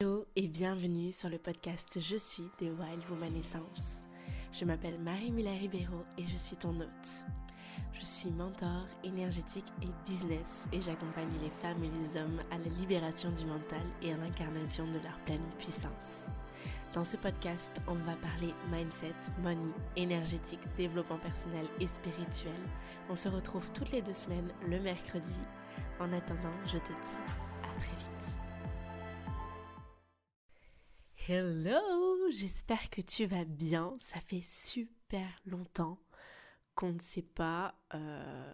Hello et bienvenue sur le podcast Je suis des Wild Woman Essence. Je m'appelle Marie Muller Ribeiro et je suis ton hôte. Je suis mentor énergétique et business et j'accompagne les femmes et les hommes à la libération du mental et à l'incarnation de leur pleine puissance. Dans ce podcast, on va parler mindset, money, énergétique, développement personnel et spirituel. On se retrouve toutes les deux semaines le mercredi. En attendant, je te dis à très vite. Hello, j'espère que tu vas bien. Ça fait super longtemps qu'on ne sait pas. Euh,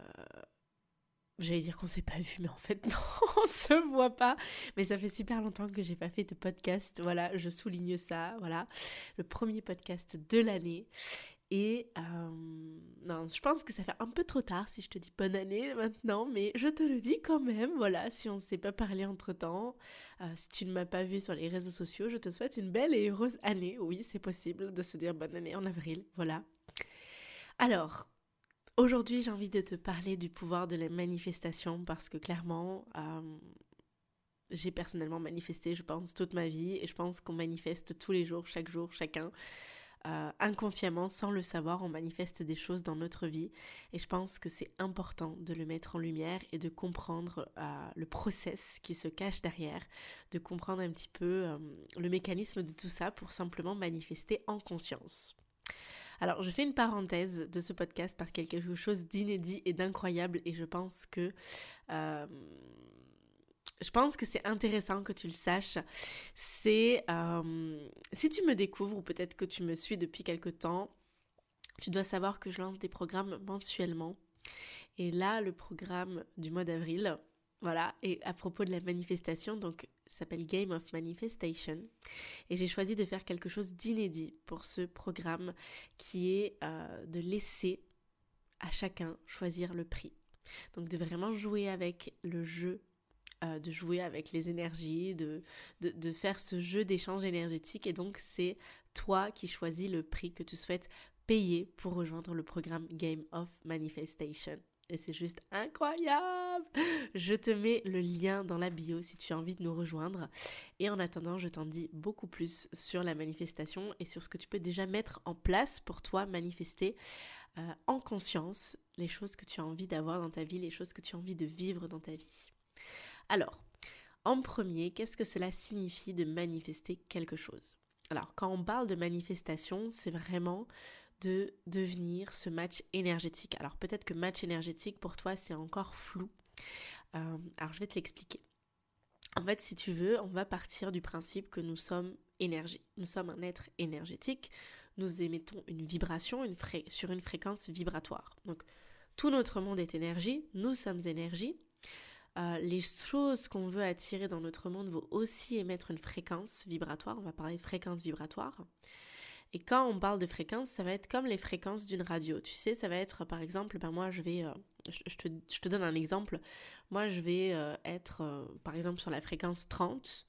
j'allais dire qu'on ne s'est pas vu, mais en fait non, on se voit pas. Mais ça fait super longtemps que j'ai pas fait de podcast. Voilà, je souligne ça. Voilà, le premier podcast de l'année. Et euh, non, je pense que ça fait un peu trop tard si je te dis bonne année maintenant, mais je te le dis quand même, voilà, si on ne s'est pas parlé entre-temps, euh, si tu ne m'as pas vu sur les réseaux sociaux, je te souhaite une belle et heureuse année. Oui, c'est possible de se dire bonne année en avril, voilà. Alors, aujourd'hui j'ai envie de te parler du pouvoir de la manifestation parce que clairement... Euh, j'ai personnellement manifesté, je pense, toute ma vie et je pense qu'on manifeste tous les jours, chaque jour, chacun. Euh, inconsciemment, sans le savoir, on manifeste des choses dans notre vie. Et je pense que c'est important de le mettre en lumière et de comprendre euh, le process qui se cache derrière, de comprendre un petit peu euh, le mécanisme de tout ça pour simplement manifester en conscience. Alors, je fais une parenthèse de ce podcast parce qu'il y a quelque chose d'inédit et d'incroyable et je pense que je pense que c'est intéressant que tu le saches. C'est euh, si tu me découvres ou peut-être que tu me suis depuis quelque temps, tu dois savoir que je lance des programmes mensuellement. Et là, le programme du mois d'avril, voilà, et à propos de la manifestation, donc s'appelle Game of Manifestation. Et j'ai choisi de faire quelque chose d'inédit pour ce programme qui est euh, de laisser à chacun choisir le prix. Donc de vraiment jouer avec le jeu euh, de jouer avec les énergies, de, de, faire ce jeu d'échange énergétique. Et donc, c'est toi qui choisis le prix que tu souhaites payer pour rejoindre le programme Game of Manifestation. Et c'est juste incroyable Je te mets le lien dans la bio si tu as envie de nous rejoindre. Et en attendant, je t'en dis beaucoup plus sur la manifestation et sur ce que tu peux déjà mettre en place pour toi manifester euh, en conscience les choses que tu as envie d'avoir dans ta vie, les choses que tu as envie de vivre dans ta vie. Alors, en premier, qu'est-ce que cela signifie de manifester quelque chose? Alors, quand on parle de manifestation, c'est vraiment de devenir ce match énergétique. Alors, peut-être que match énergétique, pour toi, c'est encore flou. Euh, alors, je vais te l'expliquer. En fait, si tu veux, on va partir du principe que nous sommes énergie. Nous sommes un être énergétique. Nous émettons une vibration une sur une fréquence vibratoire. Donc, tout notre monde est énergie. Nous sommes énergie. Euh, les choses qu'on veut attirer dans notre monde vont aussi émettre une fréquence vibratoire. On va parler de fréquence vibratoire. Et quand on parle de fréquence, ça va être comme les fréquences d'une radio. Tu sais, ça va être par exemple, ben moi je vais, euh, je, te, donne un exemple. Moi je vais euh, être par exemple sur la fréquence 30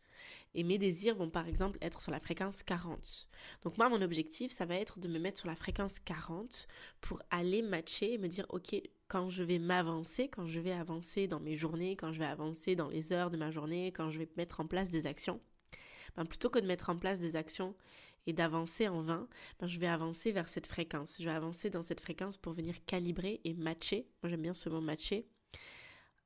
et mes désirs vont par exemple être sur la fréquence 40. Donc moi mon objectif ça va être de me mettre sur la fréquence 40 pour aller matcher et me dire ok quand je vais m'avancer, quand je vais avancer dans mes journées, quand je vais avancer dans les heures de ma journée, quand je vais mettre en place des actions, ben plutôt que de mettre en place des actions et d'avancer en vain, ben je vais avancer vers cette fréquence. Je vais avancer dans cette fréquence pour venir calibrer et matcher, j'aime bien ce mot matcher,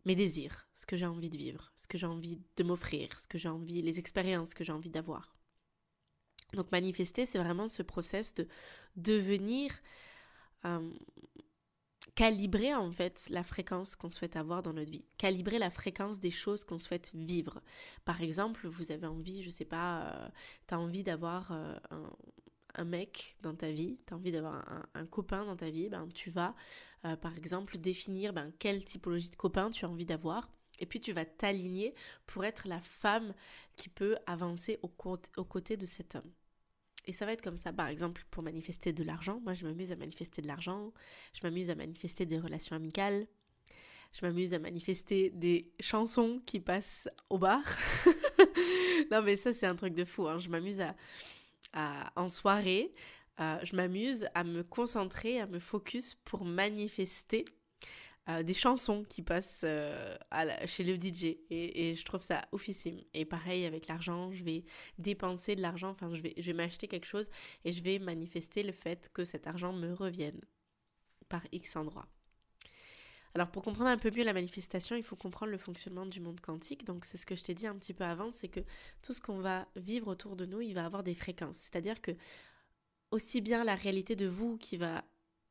mes désirs, ce que j'ai envie de vivre, ce que j'ai envie de m'offrir, ce que j'ai envie, les expériences que j'ai envie d'avoir. Donc manifester, c'est vraiment ce process de devenir euh, calibrer en fait la fréquence qu'on souhaite avoir dans notre vie, calibrer la fréquence des choses qu'on souhaite vivre. Par exemple, vous avez envie, je sais pas, euh, tu as envie d'avoir euh, un, mec dans ta vie, tu as envie d'avoir un, copain dans ta vie, ben tu vas euh, par exemple définir ben, quelle typologie de copain tu as envie d'avoir. Et puis tu vas t'aligner pour être la femme qui peut avancer aux, aux côtés de cet homme. Et ça va être comme ça, par exemple, pour manifester de l'argent. Moi, je m'amuse à manifester de l'argent. Je m'amuse à manifester des relations amicales. Je m'amuse à manifester des chansons qui passent au bar. non, mais ça, c'est un truc de fou. Hein. Je m'amuse à, en soirée, euh, je m'amuse à me concentrer, à me focus pour manifester euh, des chansons qui passent euh, chez le DJ et, je trouve ça oufissime. Et pareil avec l'argent, je vais dépenser de l'argent, enfin je vais, je vais m'acheter quelque chose et je vais manifester le fait que cet argent me revienne par X endroit. Alors pour comprendre un peu mieux la manifestation, il faut comprendre le fonctionnement du monde quantique. Donc c'est ce que je t'ai dit un petit peu avant, c'est que tout ce qu'on va vivre autour de nous, il va avoir des fréquences. C'est-à-dire que aussi bien la réalité de vous qui va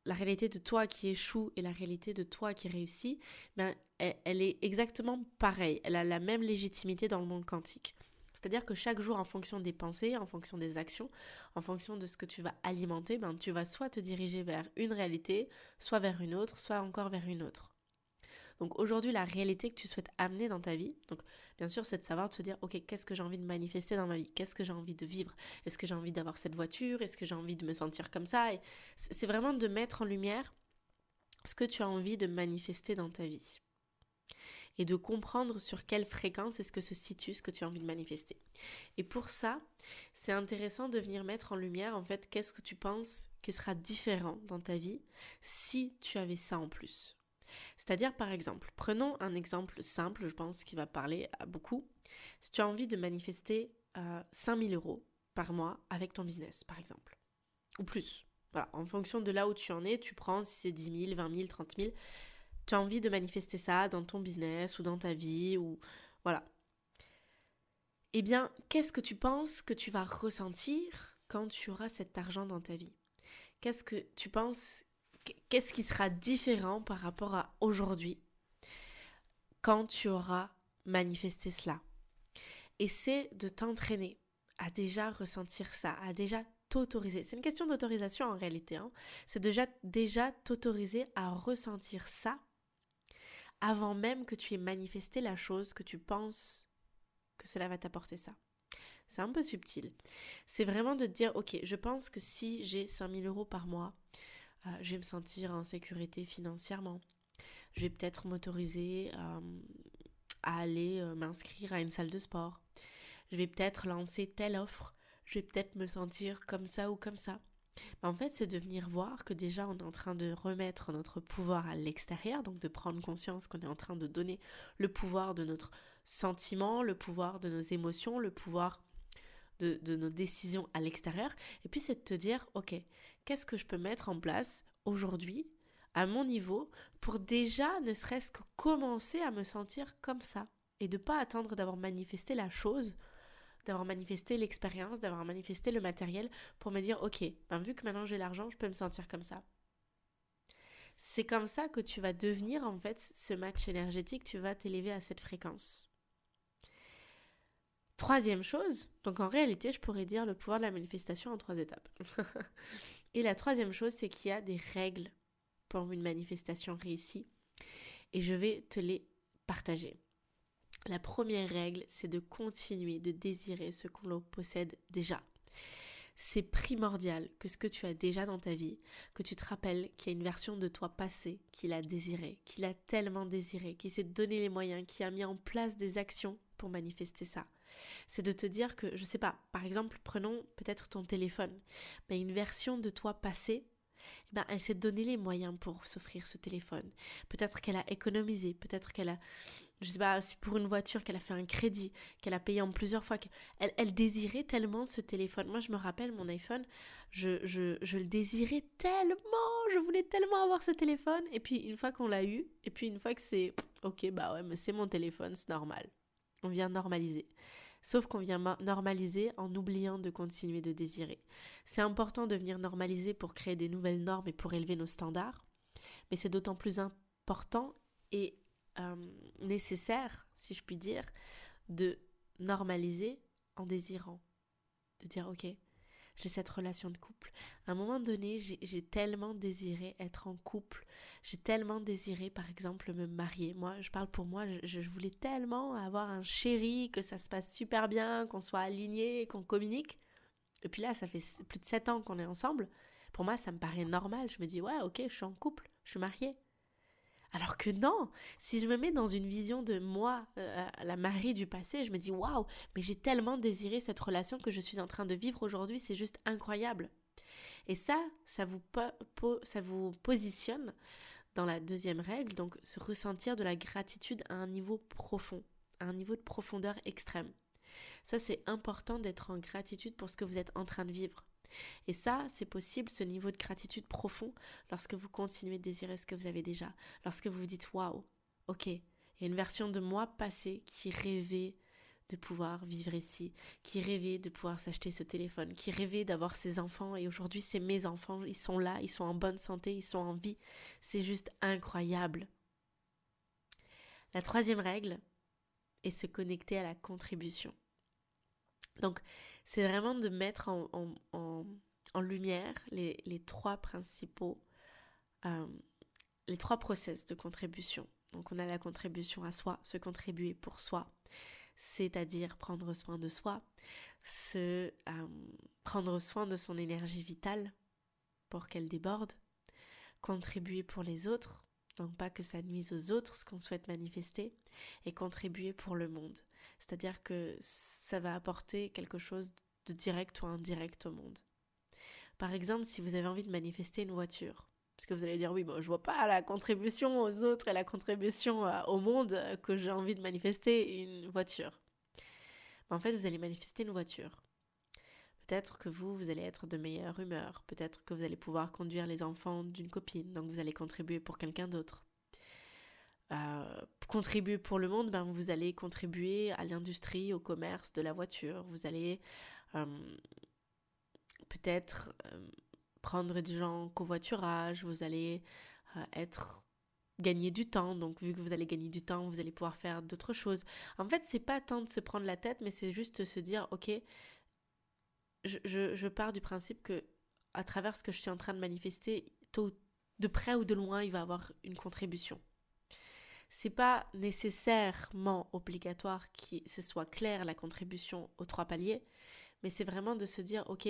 la réalité de toi qui échoue et la réalité de toi qui réussit, ben, elle, est exactement pareille. Elle a la même légitimité dans le monde quantique. C'est-à-dire que chaque jour, en fonction des pensées, en fonction des actions, en fonction de ce que tu vas alimenter, ben, tu vas soit te diriger vers une réalité, soit vers une autre, soit encore vers une autre. Donc aujourd'hui, la réalité que tu souhaites amener dans ta vie, donc bien sûr, c'est de savoir de se dire, ok, qu'est-ce que j'ai envie de manifester dans ma vie? Qu'est-ce que j'ai envie de vivre? Est-ce que j'ai envie d'avoir cette voiture? Est-ce que j'ai envie de me sentir comme ça? C'est vraiment de mettre en lumière ce que tu as envie de manifester dans ta vie. Et de comprendre sur quelle fréquence est-ce que se situe ce que tu as envie de manifester. Et pour ça, c'est intéressant de venir mettre en lumière en fait qu'est-ce que tu penses qui sera différent dans ta vie si tu avais ça en plus. C'est-à-dire, par exemple, prenons un exemple simple, je pense, qui va parler à beaucoup. Si tu as envie de manifester euh, 5000 euros par mois avec ton business, par exemple, ou plus. Voilà, en fonction de là où tu en es, tu prends si c'est 10 000, 20 000, 30 000. Tu as envie de manifester ça dans ton business ou dans ta vie, ou voilà. Eh bien, qu'est-ce que tu penses que tu vas ressentir quand tu auras cet argent dans ta vie? Qu'est-ce que tu penses qu'est-ce qui sera différent par rapport à aujourd'hui quand tu auras manifesté cela? C'est de t'entraîner à déjà ressentir ça, à déjà t'autoriser. C'est une question d'autorisation en réalité. Hein. C'est déjà, déjà t'autoriser à ressentir ça avant même que tu aies manifesté la chose que tu penses que cela va t'apporter ça. C'est un peu subtil. C'est vraiment de te dire, ok, je pense que si j'ai 5000 euros par mois, euh, je vais me sentir en sécurité financièrement. Je vais peut-être m'autoriser euh, à aller euh, m'inscrire à une salle de sport. Je vais peut-être lancer telle offre. Je vais peut-être me sentir comme ça ou comme ça. en fait, c'est de venir voir que déjà on est en train de remettre notre pouvoir à l'extérieur, donc de prendre conscience qu'on est en train de donner le pouvoir de notre sentiment, le pouvoir de nos émotions, le pouvoir de, nos décisions à l'extérieur. Et puis c'est de te dire, ok, qu'est-ce que je peux mettre en place aujourd'hui, à mon niveau, pour déjà ne serait-ce que commencer à me sentir comme ça et de pas attendre d'avoir manifesté la chose, d'avoir manifesté l'expérience, d'avoir manifesté le matériel pour me dire ok, ben vu que maintenant j'ai l'argent, je peux me sentir comme ça. C'est comme ça que tu vas devenir en fait ce match énergétique, tu vas t'élever à cette fréquence. Troisième chose, donc en réalité, je pourrais dire le pouvoir de la manifestation en trois étapes. Et la troisième chose, c'est qu'il y a des règles pour une manifestation réussie. Et je vais te les partager. La première règle, c'est de continuer de désirer ce qu'on possède déjà. C'est primordial que ce que tu as déjà dans ta vie, que tu te rappelles qu'il y a une version de toi passée qu'il a désiré, qu'il a tellement désiré, qui s'est donné les moyens, qui a mis en place des actions pour manifester ça c'est de te dire que, je sais pas, par exemple, prenons peut-être ton téléphone, mais une version de toi passée, eh ben, elle s'est donné les moyens pour s'offrir ce téléphone. Peut-être qu'elle a économisé, peut-être qu'elle a, je sais pas, si pour une voiture qu'elle a fait un crédit, qu'elle a payé en plusieurs fois, qu'elle elle désirait tellement ce téléphone. Moi, je me rappelle mon iPhone, je, je, je le désirais tellement, je voulais tellement avoir ce téléphone. Et puis une fois qu'on l'a eu, et puis une fois que c'est, ok, bah ouais, mais c'est mon téléphone, c'est normal. On vient normaliser. Sauf qu'on vient normaliser en oubliant de continuer de désirer. C'est important de venir normaliser pour créer des nouvelles normes et pour élever nos standards, mais c'est d'autant plus important et euh, nécessaire, si je puis dire, de normaliser en désirant. De dire, ok, j'ai cette relation de couple. À un moment donné, j'ai tellement désiré être en couple, j'ai tellement désiré, par exemple, me marier. Moi, je parle pour moi, je, voulais tellement avoir un chéri, que ça se passe super bien, qu'on soit aligné, qu'on communique. Et puis là, ça fait plus de sept ans qu'on est ensemble. Pour moi, ça me paraît normal. Je me dis, ouais, ok, je suis en couple, je suis mariée. Alors que non, si je me mets dans une vision de moi, euh, la Marie du passé, je me dis waouh, mais j'ai tellement désiré cette relation que je suis en train de vivre aujourd'hui, c'est juste incroyable. Et ça, ça vous, ça vous positionne dans la deuxième règle, donc se ressentir de la gratitude à un niveau profond, à un niveau de profondeur extrême. Ça, c'est important d'être en gratitude pour ce que vous êtes en train de vivre. Et ça, c'est possible, ce niveau de gratitude profond, lorsque vous continuez de désirer ce que vous avez déjà, lorsque vous vous dites waouh, ok, il y a une version de moi passée qui rêvait de pouvoir vivre ici, qui rêvait de pouvoir s'acheter ce téléphone, qui rêvait d'avoir ses enfants et aujourd'hui c'est mes enfants, ils sont là, ils sont en bonne santé, ils sont en vie. C'est juste incroyable. La troisième règle est se connecter à la contribution. Donc c'est vraiment de mettre en, lumière les, trois principaux, euh, les trois process de contribution. Donc on a la contribution à soi, se contribuer pour soi, c'est-à-dire prendre soin de soi, se euh, prendre soin de son énergie vitale pour qu'elle déborde, contribuer pour les autres, donc pas que ça nuise aux autres ce qu'on souhaite manifester, et contribuer pour le monde. C'est-à-dire que ça va apporter quelque chose de direct ou indirect au monde. Par exemple, si vous avez envie de manifester une voiture, parce que vous allez dire oui, bon, je vois pas la contribution aux autres et la contribution euh, au monde euh, que j'ai envie de manifester une voiture. en fait, vous allez manifester une voiture. Peut-être que vous, vous allez être de meilleure humeur. Peut-être que vous allez pouvoir conduire les enfants d'une copine. Donc vous allez contribuer pour quelqu'un d'autre. Euh, contribuer pour le monde, ben, vous allez contribuer à l'industrie, au commerce de la voiture. Vous allez peut-être prendre des gens en covoiturage, vous allez euh, être gagner du temps. Donc vu que vous allez gagner du temps, vous allez pouvoir faire d'autres choses. En fait, c'est pas tant de se prendre la tête, mais c'est juste se dire ok, je, je, pars du principe que à travers ce que je suis en train de manifester, de près ou de loin, il va avoir une contribution. C'est pas nécessairement obligatoire que ce soit clair la contribution aux trois paliers, mais c'est vraiment de se dire ok,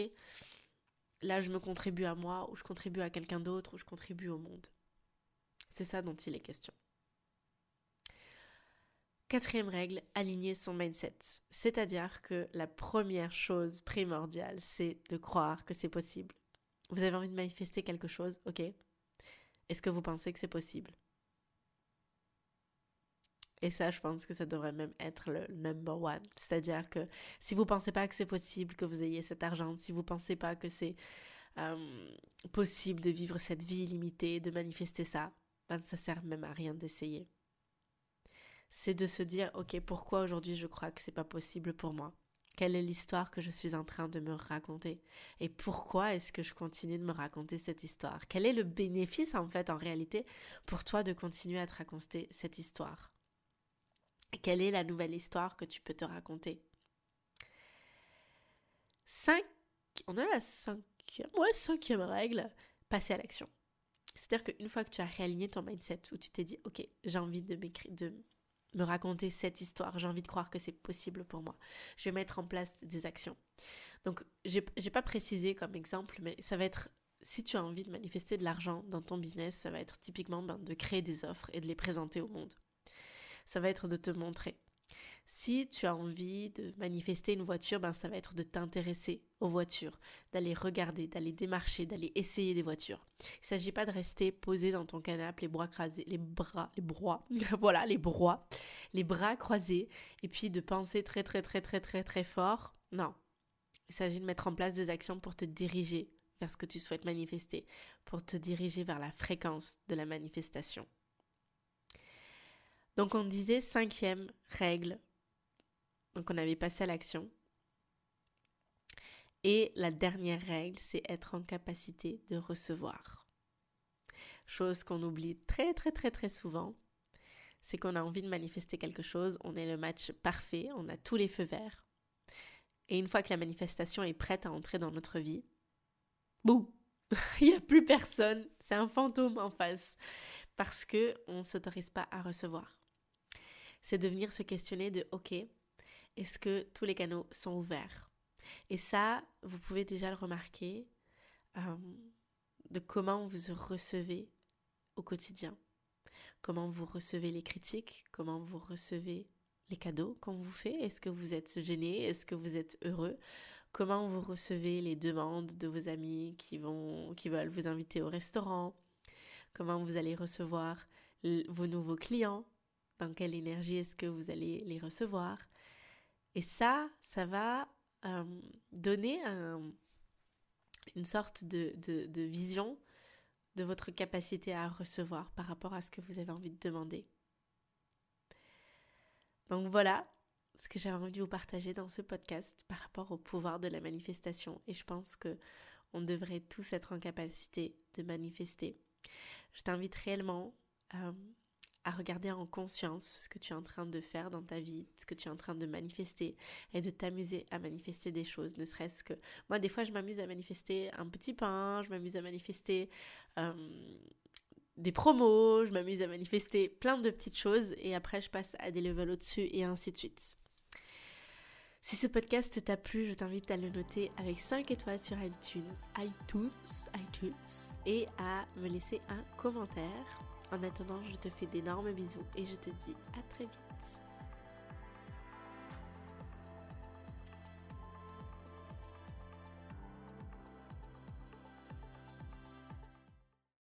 là je me contribue à moi, ou je contribue à quelqu'un d'autre, ou je contribue au monde. C'est ça dont il est question. Quatrième règle, aligner son mindset. C'est-à-dire que la première chose primordiale, c'est de croire que c'est possible. Vous avez envie de manifester quelque chose, ok Est-ce que vous pensez que c'est possible? Et ça, je pense que ça devrait même être le number one. C'est-à-dire que si vous ne pensez pas que c'est possible que vous ayez cet argent, si vous ne pensez pas que c'est euh, possible de vivre cette vie illimitée, de manifester ça, ben ça sert même à rien d'essayer. C'est de se dire, ok, pourquoi aujourd'hui je crois que c'est pas possible pour moi? Quelle est l'histoire que je suis en train de me raconter? Et pourquoi est-ce que je continue de me raconter cette histoire? Quel est le bénéfice en fait, en réalité, pour toi de continuer à te raconter cette histoire? Quelle est la nouvelle histoire que tu peux te raconter? 5. On a la cinquième, cinquième règle, passer à l'action. C'est-à-dire qu'une fois que tu as réaligné ton mindset, où tu t'es dit, ok, j'ai envie de, de me raconter cette histoire, j'ai envie de croire que c'est possible pour moi, je vais mettre en place des actions. Donc, j'ai pas précisé comme exemple, mais ça va être, si tu as envie de manifester de l'argent dans ton business, ça va être typiquement ben, de créer des offres et de les présenter au monde ça va être de te montrer. Si tu as envie de manifester une voiture, ben ça va être de t'intéresser aux voitures, d'aller regarder, d'aller démarcher, d'aller essayer des voitures. Il ne s'agit pas de rester posé dans ton canapé, les bras croisés, les bras, les bras, voilà, les bras, les bras croisés, et puis de penser très très très très très très fort. Non. Il s'agit de mettre en place des actions pour te diriger vers ce que tu souhaites manifester, pour te diriger vers la fréquence de la manifestation. Donc on disait cinquième règle. Donc on avait passé à l'action. Et la dernière règle, c'est être en capacité de recevoir. Chose qu'on oublie très très très très souvent, c'est qu'on a envie de manifester quelque chose, on est le match parfait, on a tous les feux verts. Et une fois que la manifestation est prête à entrer dans notre vie, boum, il n'y a plus personne, c'est un fantôme en face, parce que on ne s'autorise pas à recevoir c'est de venir se questionner de OK, est-ce que tous les canaux sont ouverts? Et ça, vous pouvez déjà le remarquer euh, de comment vous recevez au quotidien, comment vous recevez les critiques, comment vous recevez les cadeaux qu'on vous fait, est-ce que vous êtes gêné, est-ce que vous êtes heureux, comment vous recevez les demandes de vos amis qui vont qui veulent vous inviter au restaurant, comment vous allez recevoir vos nouveaux clients, dans quelle énergie est-ce que vous allez les recevoir. Et ça, ça va euh, donner une sorte de, vision de votre capacité à recevoir par rapport à ce que vous avez envie de demander. Donc voilà ce que j'avais envie de vous partager dans ce podcast par rapport au pouvoir de la manifestation. Et je pense que on devrait tous être en capacité de manifester. Je t'invite réellement euh, à regarder en conscience ce que tu es en train de faire dans ta vie, ce que tu es en train de manifester et de t'amuser à manifester des choses, ne serait-ce que... Moi, des fois, je m'amuse à manifester un petit pain, je m'amuse à manifester euh, des promos, je m'amuse à manifester plein de petites choses et après, je passe à des levels au-dessus et ainsi de suite. Si ce podcast t'a plu, je t'invite à le noter avec 5 étoiles sur iTunes, iTunes, iTunes et à me laisser un commentaire. En attendant, je te fais d'énormes bisous et je te dis à très vite.